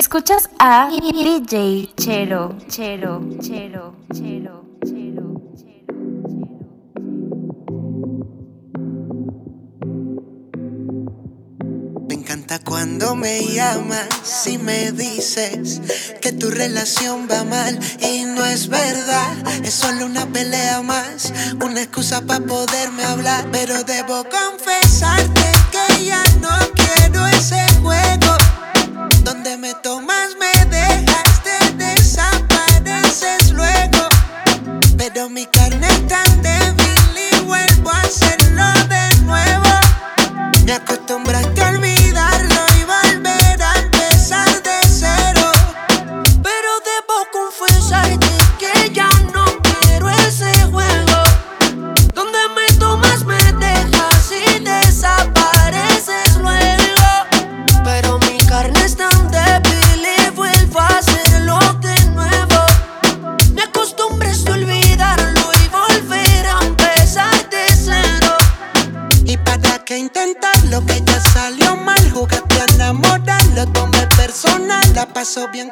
Escuchas a DJ Chero, Chero, Chero, Chero, Chero. Me encanta Cuando me llamas y me dices que tu relación va mal y no es verdad, es solo una pelea más, una excusa para poderme hablar, pero debo confesarte que ya no quiero ese juego me tomas me dejas, te desapareces luego. Pero mi carne es tan débil y vuelvo a hacerlo de nuevo. Me acostumbraste a olvidar. bien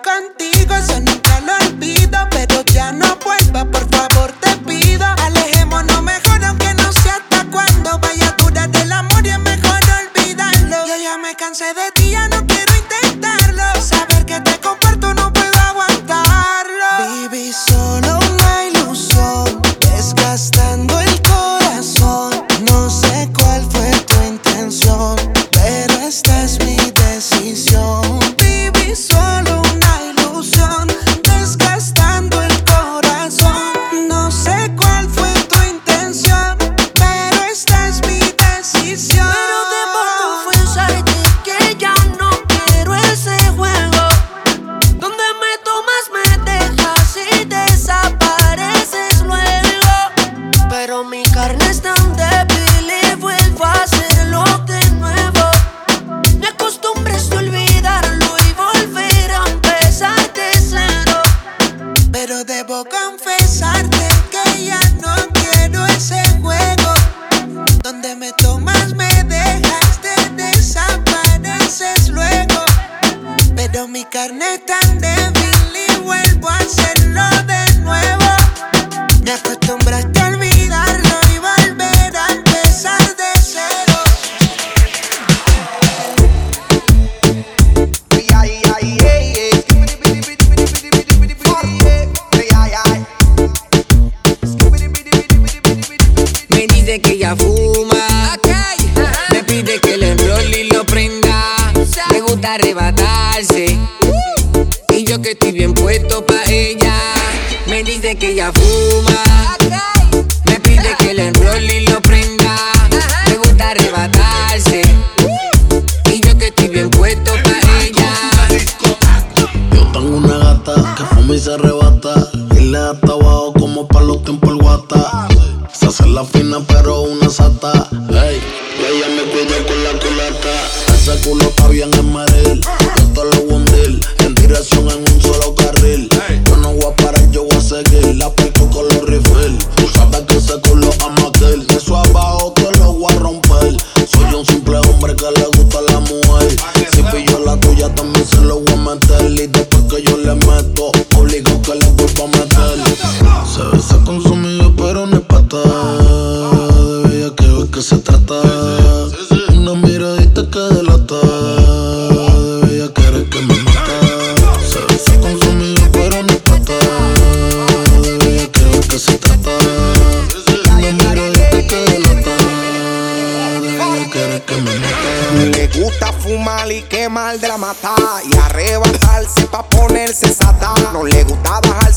pero una sata.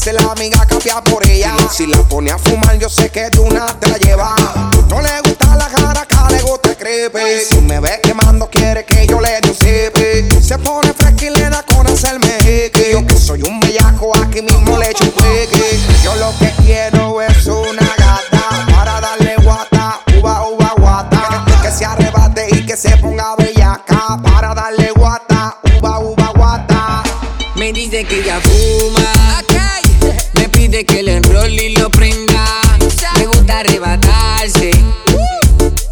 Hace la amiga capia por ella. Si la pone a fumar, yo sé que tú nada te la llevas. No le gusta la cara, acá le gusta el creepy. Si me ve quemando, quiere que yo le dé un. Se pone fresca y le da con hacerme. Yo que soy un bellaco, aquí mismo le echo un. Yo lo que quiero es una gata para darle guata, uva, uva, guata. Que se arrebate y que se ponga bellaca para darle guata, uva, uva, guata. Me dice que ya fui de que el y lo prenda. Me gusta arrebatarse.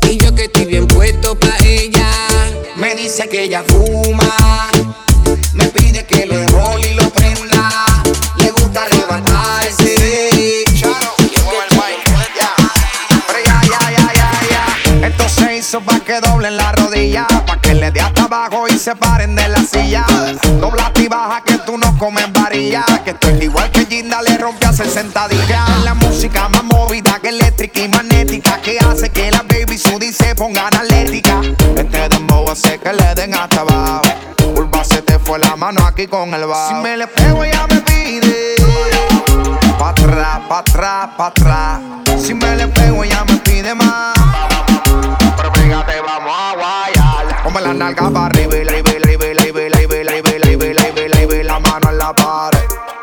Y yo que estoy bien puesto pa' ella. Me dice que ella fuma. Me pide que el y lo prenda. Le gusta arrebatarse. pa' que doblen la rodilla, pa' que le dé hasta abajo y se paren de la silla. Dobla y baja que tú no comes varilla. Que estoy igual que Ginda le rompe a 60 días. La música más movida que eléctrica y magnética. Que hace que la baby Sudi se ponga analética. Este dembow hace que le den hasta abajo. Curva se te fue la mano aquí con el bajo. Si me le pego ya me pide. Pa' atrás, pa' atrás, pa' atrás. Si me le pego ya me pide más. Pero fíjate, vamos a guayar. Ponme la nalga para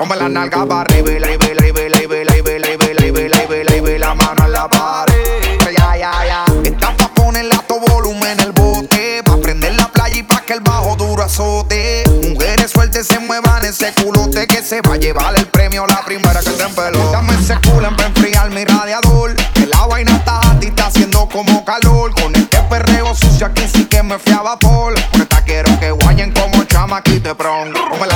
Ponme la nalga para arriba, arriba, arriba, la mano en la pared. Ya, ya, ya. Esta pa' ponerle a todo volumen en el bote. Pa' prender la playa y pa' que el bajo duro azote. Mujeres sueltas se muevan ese culote que se va a llevar el premio la primera que te empeló. Dame ese culo para enfriar mi radiador. Que la vaina está a ti, está haciendo como calor. Con este perreo sucio aquí sí que me fiaba por. Con esta quiero que guayen como chamaquite pron. Come la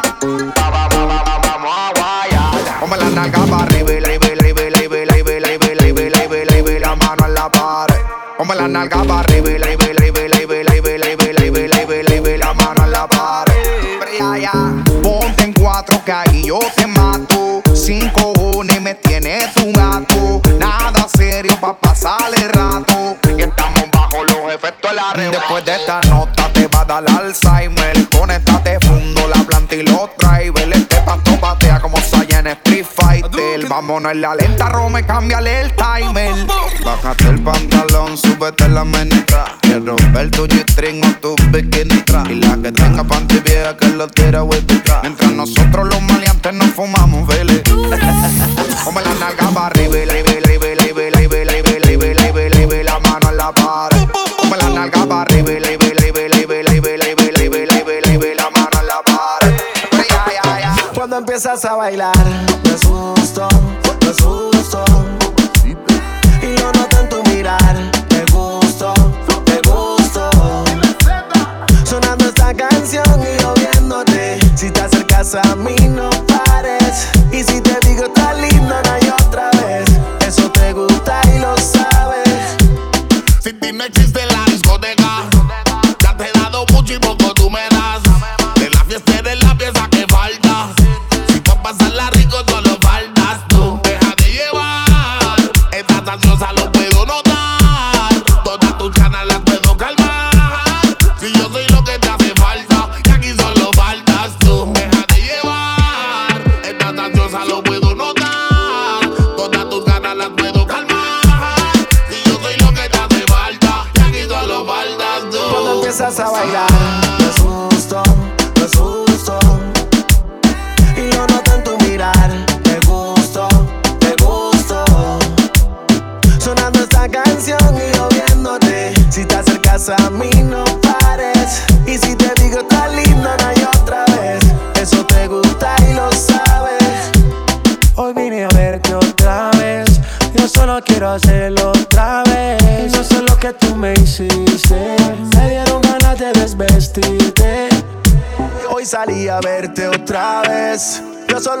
Después de esta nota te va a dar Alzheimer. Con esta y los drivers. Este pasto patea como Saya en Street Fighter. Vámonos en la lenta, Rome, cámbiale el timer. Bájate el pantalón, súbete la menestra. Quiero ver tu G-string o tu bikini tra. Y la que tenga panty vieja que lo tira with the tra. Mientras nosotros los maleantes nos fumamos, vele. Come la nalga para arriba, arriba, empiezas a bailar,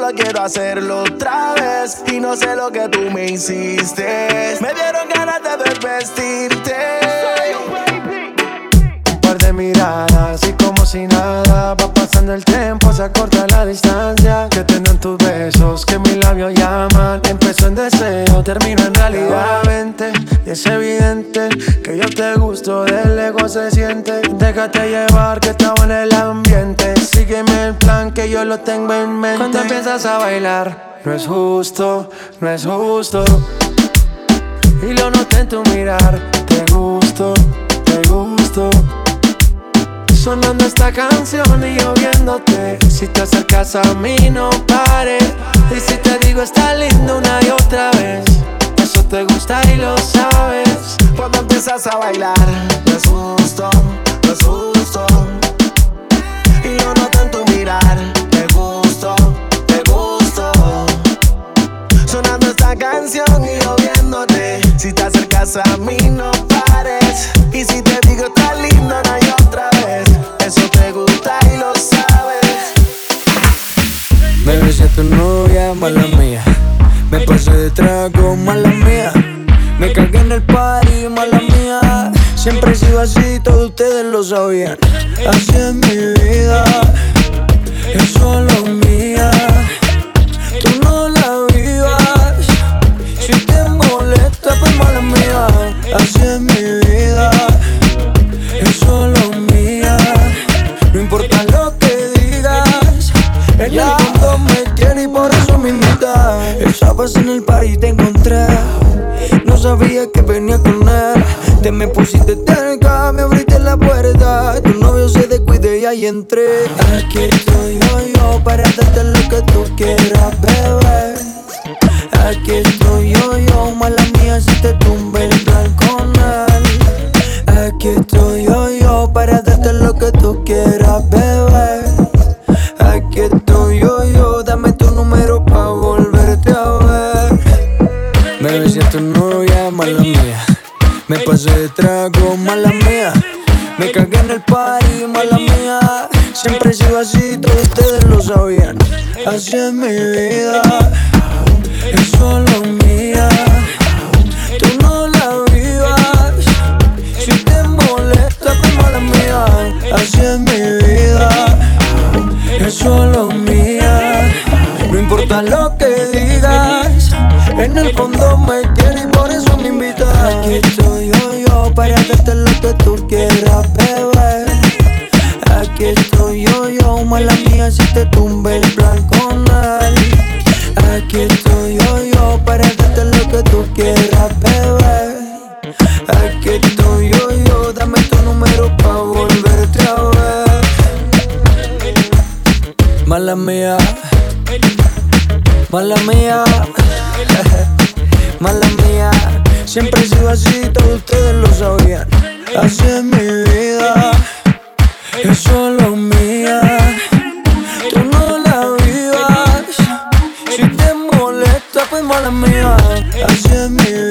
solo quiero hacerlo otra vez. Y no sé lo que tú me hiciste. Me dieron ganas de desvestirte. Un par de miradas y como si nada El tiempo, se acorta la distancia. Que tengan tus besos, que mis labios llaman. Empezó en deseo, termina en realidad. Vente, y es evidente que yo te gusto Del ego se siente. Déjate llevar que estaba en el ambiente. Sígueme el plan que yo lo tengo en mente. Cuando empiezas a bailar No es justo, no es justo. Y lo noté en tu mirar, te gusto, te gusto. Sonando esta canción y yo viéndote. Si te acercas a mí no pares Y si te digo está lindo una y otra vez Eso te gusta y lo sabes. Cuando empiezas a bailar Me asusto, me asusto. Y lo noto en tu mirar Te gusto, te gusto. Sonando esta canción y yo viéndote. Si te acercas a mí no pares. Y si te digo está lindo una y otra vez y lo sabes Me besé tu novia, mala mía. Me pasé de trago, mala mía. Me cagué en el party, mala mía. Siempre he sido así, todos ustedes lo sabían. Así es mi vida, es solo mía. Tú no la vivas. Si te molesta, pues mala mía. Así es mi vida, En el party te encontré, no sabía que venía con él. Te me pusiste cerca, me abriste la puerta. Tu novio se descuide y ahí entré. Aquí estoy yo, yo para darte lo que tú quieras, bebé. Aquí estoy yo, yo, mala mía si te tumbe novia, mala mía. Me pasé de trago, mala mía. Me cagué en el party, mala mía. Siempre he sido así, todos ustedes lo sabían. Así es mi vida, es solo mía. Tú no la vivas. Si te molesta, pues mala mía. Así es mi vida, es solo mía. No importa lo que en el fondo me quieres y por eso me invitas. Aquí estoy yo, yo, para darte lo que tú quieras, bebé. Aquí estoy yo, yo, mala mía, si te tumbe el plan con él. Aquí estoy yo, yo, para darte lo que tú quieras, bebé. Aquí estoy yo, yo, dame tu número pa' volverte a ver. Mala mía, mala mía, mala mía. Siempre he sido así, todos ustedes lo sabían. Así es mi vida, es solo mía. Tú no la vivas. Si te molesta, pues mala mía. Así es mi vida,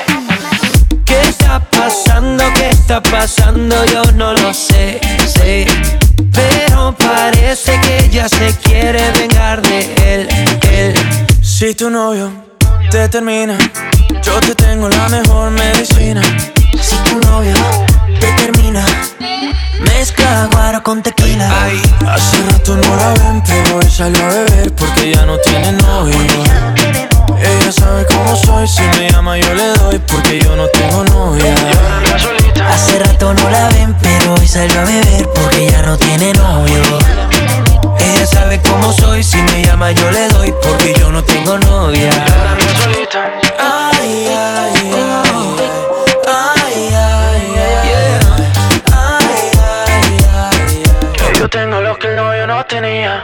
¿Qué está pasando? ¿Qué está pasando? Yo no lo sé, sé. Pero parece que ella se quiere vengar de él, él. Si tu novio te termina, yo te tengo la mejor medicina. Si tu novio te termina, mezcla guaro con tequila. Hace rato no la ven, pero hoy salió a beber porque ya no tiene novio. Ella sabe cómo soy, si me llama yo le doy porque yo no tengo novia. Hace rato no la ven, pero hoy salió a beber porque ya no tiene novio. Ella sabe cómo soy, si me llama yo le doy porque yo no tengo novia. Ay, ay, ay. Ay, ay, ay. Ay, ay, ay, ay. Yo tengo lo que el novio no tenía.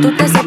Tú te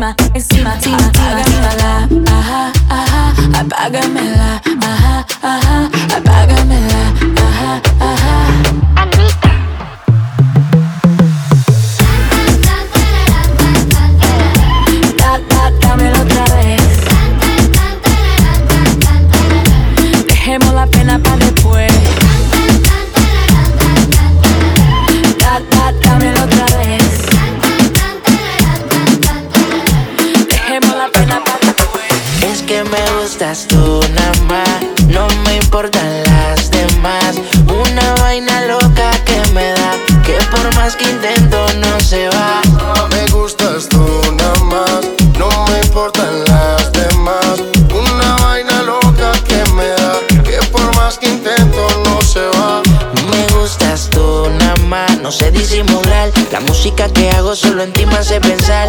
encima, encima, encima. Apágamela, ajá, ajá, apágamela, ajá, ajá, apágamela, ajá, ajá. Gustas tú nada más, no me importan las demás. Una vaina loca que me da, que por más que intento no se va. Me gustas tú nada más, no me importan las demás. Una vaina loca que me da, que por más que intento no se va. Me gustas tú nada más, no sé disimular. La música que hago solo en ti me hace pensar.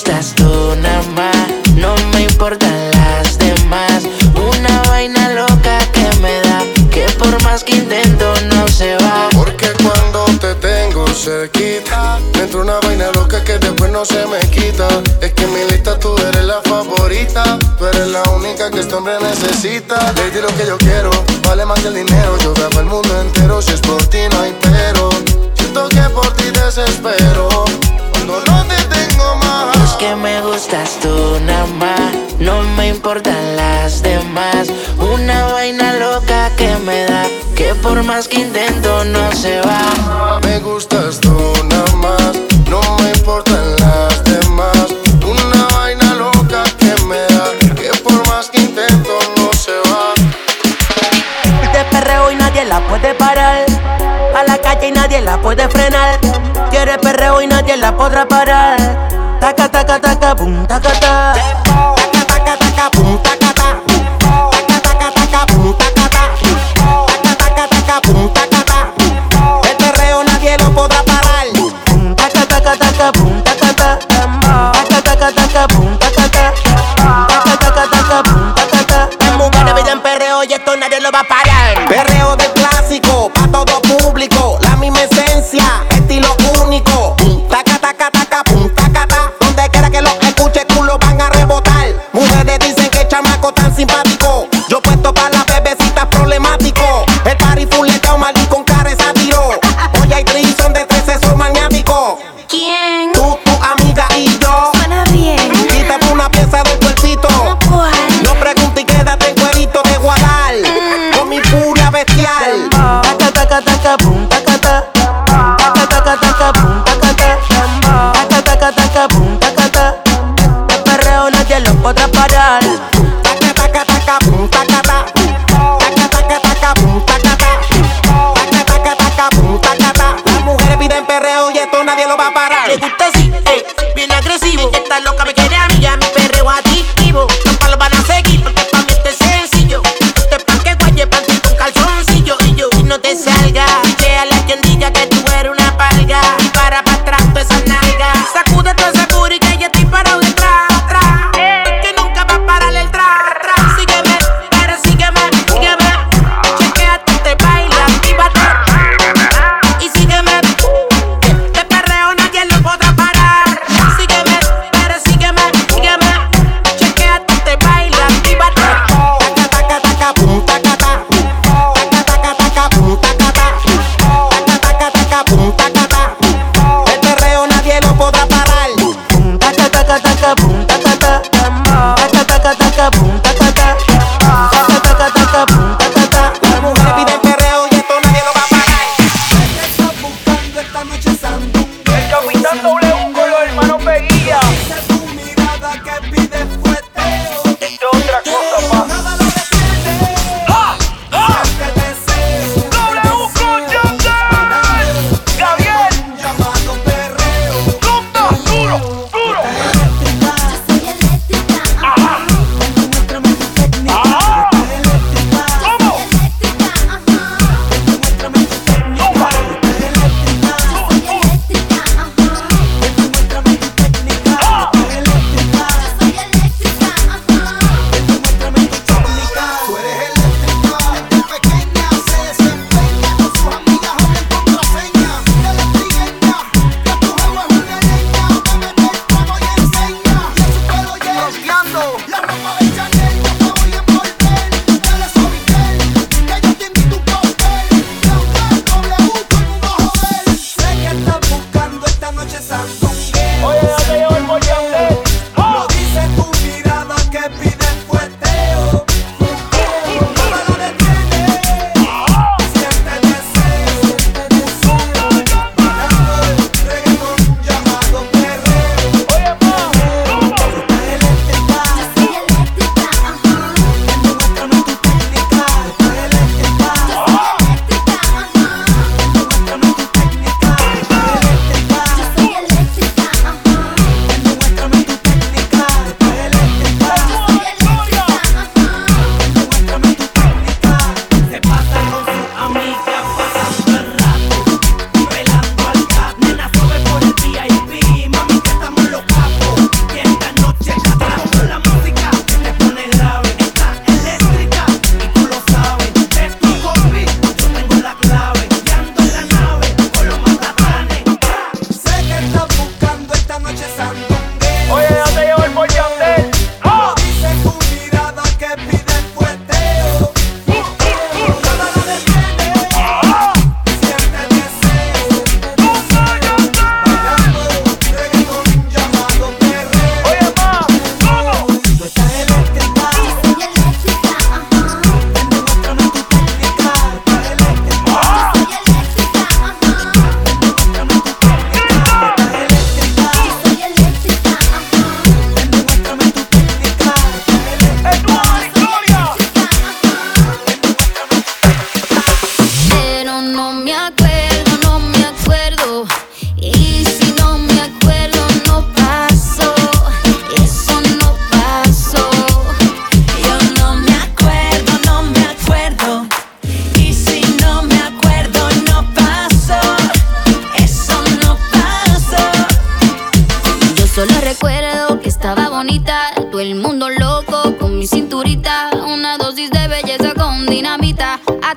gustas tú nada más, no me importan las demás. Una vaina loca que me da, que por más que intento no se va. Porque cuando te tengo cerquita, me entra una vaina loca que después no se me quita. Es que en mi lista tú eres la favorita, tú eres la única que este hombre necesita. Lady, lo que yo quiero vale más que el dinero. Yo grabo el mundo entero, si es por ti no hay pero. Siento que por ti desespero, cuando no te que me gustas tú nada más, no me importan las demás. Una vaina loca que me da, que por más que intento no se va. Me gustas tú nada más, no me importan las demás. Una vaina loca que me da, que por más que intento no se va. Este perreo y nadie la puede parar. A la calle y nadie la puede frenar. Quiere perreo y nadie la podrá parar. Taca, taca, taca, pum, taca, ta. Taca,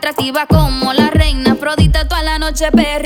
atractiva como la reina Afrodita, toda la noche perrié,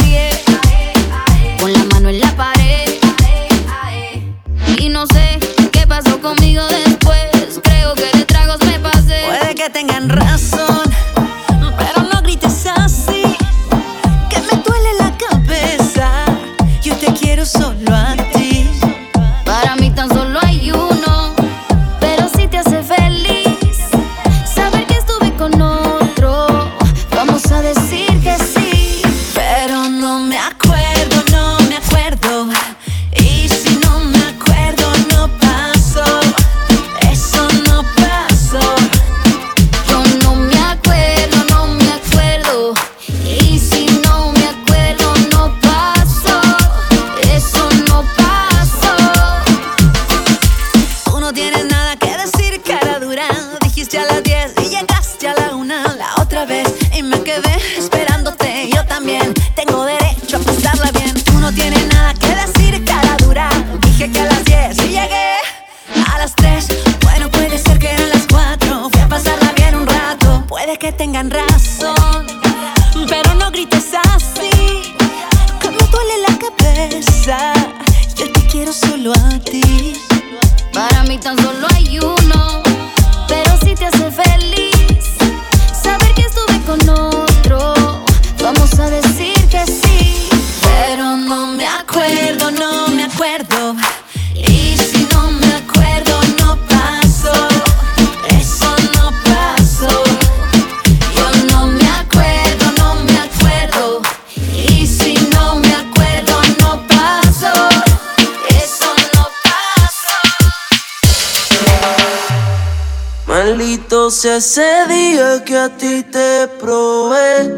Sea ese día que a ti te probé.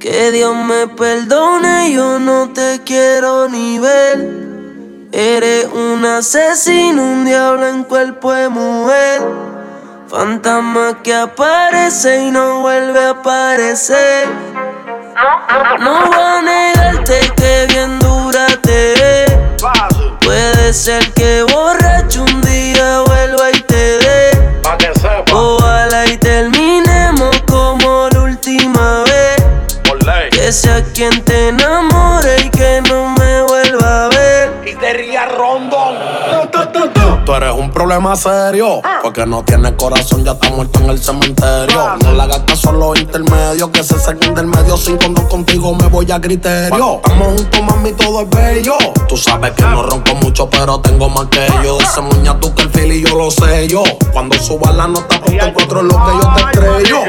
Que Dios me perdone, yo no te quiero ni ver. Eres un asesino, un diablo en cuerpo de mujer. Fantasma que aparece y no vuelve a aparecer. No voy a negarte que bien dura te. Puede ser que borracho un día vuelva y Que sea quien te enamore y que no me vuelva a ver. Y te ría rondón. Tú eres un problema serio. Porque no tienes corazón, ya está muerto en el cementerio. No le hagas caso a los intermedios. Que se saquen del medio. Sin cuando contigo me voy a criterio. Estamos juntos, mami, todo es bello. Tú sabes que no ronco mucho, pero tengo más que yo. Ese muña tú que el feel y yo lo sé yo. Cuando suba la nota, ponte encuentro lo que yo te estrello.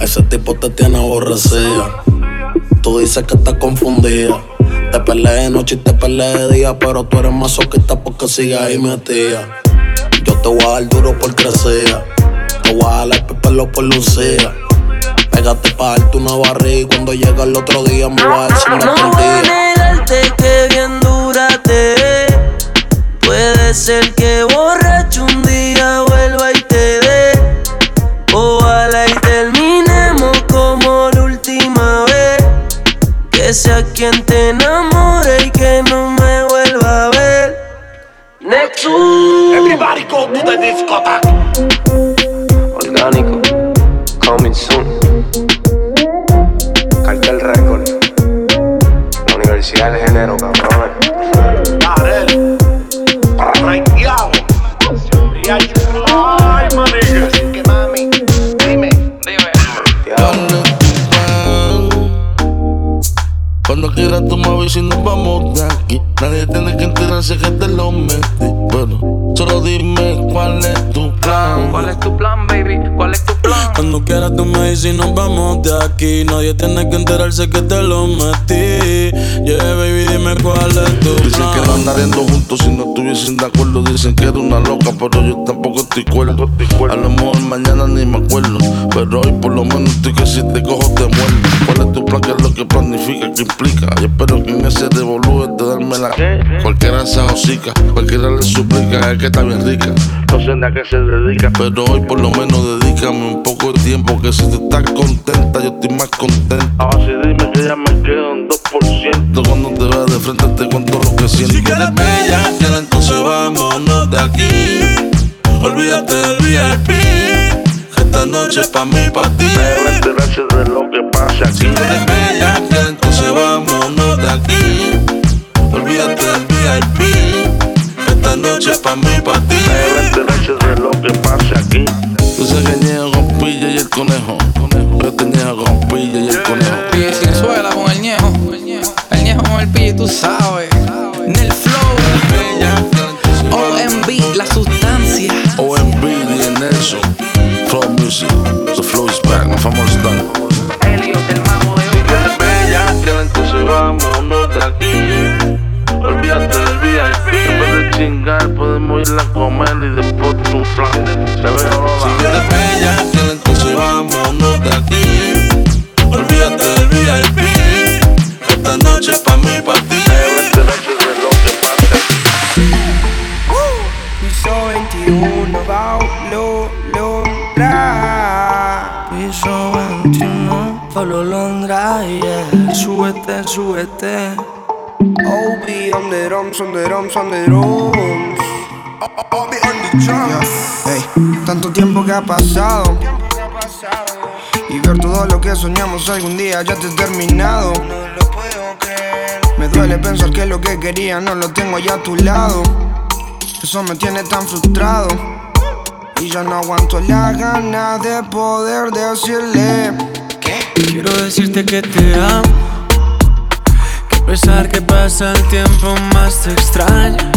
Ese tipo te tiene aborrecida. Tú dices que estás confundida. Te peleé de noche y te peleé de día, pero tú eres masoquista porque sigues ahí metida. Yo te voy a dar duro por crecer. Te voy a dar el pelo por lucía. Pégate pa' darte una barriga y cuando llega el otro día me voy a decir una No voy a negarte que bien dura te. Puede ser que borracho un Que sea quien te enamore y que no me vuelva a ver. Nexus. Everybody go to the discotheque. Orgánico, coming soon. Cartel Record. La Universidad del Género, cabrón. Quieras tú me dices y nos vamos de aquí. Nadie tiene que enterarse que te lo metí. Yeah, baby, dime cuál es tu. Dicen que no andaríamos juntos si no estuviesen de acuerdo. Dicen que era una loca, pero yo tampoco estoy cuerdo. A lo mejor mañana ni me acuerdo. Pero hoy por lo menos estoy que si te cojo te muerdo. ¿Cuál es tu plan? ¿Qué es lo que planifica? ¿Qué implica? Yo espero que en ese revolú te darme la. Cualquiera se hocica, cualquiera le suplica, es que está bien rica. No sé a qué se dedica. Pero hoy por lo menos dedícame un poco de tiempo. Que si tú estás contenta, yo estoy más contenta. Ahora sí dime que ya me quedo quedan 2% cuando te vas de frente, te cuento lo que siento. Si quieres bella, entonces vámonos de aquí. Olvídate del VIP, esta noche es pa' mí, pa' ti. Pero de lo que pasa aquí. Si quieres bella, entonces vámonos de aquí. Olvídate del VIP, esta noche es pa' mí, pa' ti. Pero de lo que pasa aquí. Tú se que con pilla y el conejo. Yo te con pilla y el conejo. Y sin suela con el ñejo. El con el pille, tú sabes. Nel flow. OMB, la sustancia. OMB y Nelson. Flow Music. The flow is back. No famoso están. Elliot, el mago de Si quieres bella, que vámonos de aquí. Olvídate del VIP. En vez de chingar, podemos ir a comer y después un flan. Se ve Si quieres bella, que entonces vámonos de aquí. Noche es pa' mí, pa' ti. Enterarse de lo que pasa Piso 21 va lo lograr. Piso 21 Pablo Londra, yeah. Súbete, súbete. OB on the drums, on the drums, on the drums. OB on the drums. Ey, tanto tiempo que ha pasado. Y ver todo lo que soñamos algún día ya te he terminado. Me duele pensar que lo que quería no lo tengo ya a tu lado. Eso me tiene tan frustrado. Y ya no aguanto la gana de poder decirle que quiero decirte que te amo. Que a pesar que pasa el tiempo más te extraño.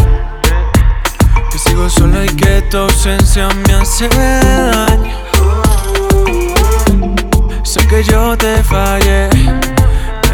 Que sigo solo y que tu ausencia me hace daño. Sé que yo te fallé,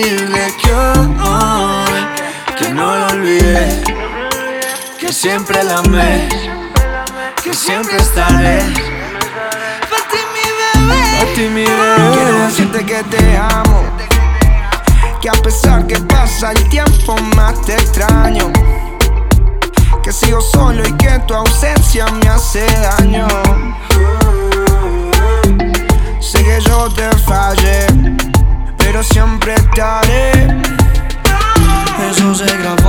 decirle que hoy que no lo olvidé, que siempre la amé, que siempre estaré. Para ti mi bebé, para ti mi bebé. Quiero decirte que te amo, que a pesar que pasa el tiempo más te extraño. Que sigo solo y que tu ausencia me hace daño. Sé que yo te fallé pero siempre estaré. Eso se grabó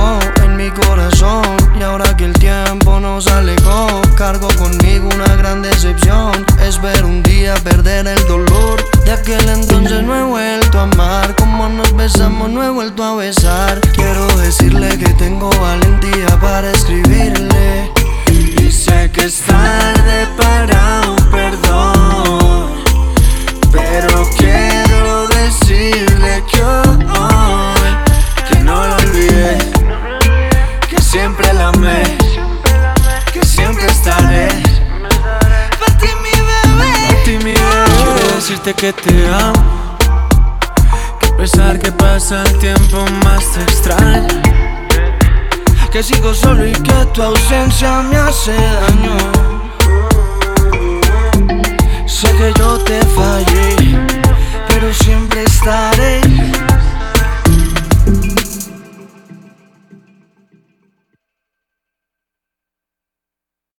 tu ausencia me hace daño.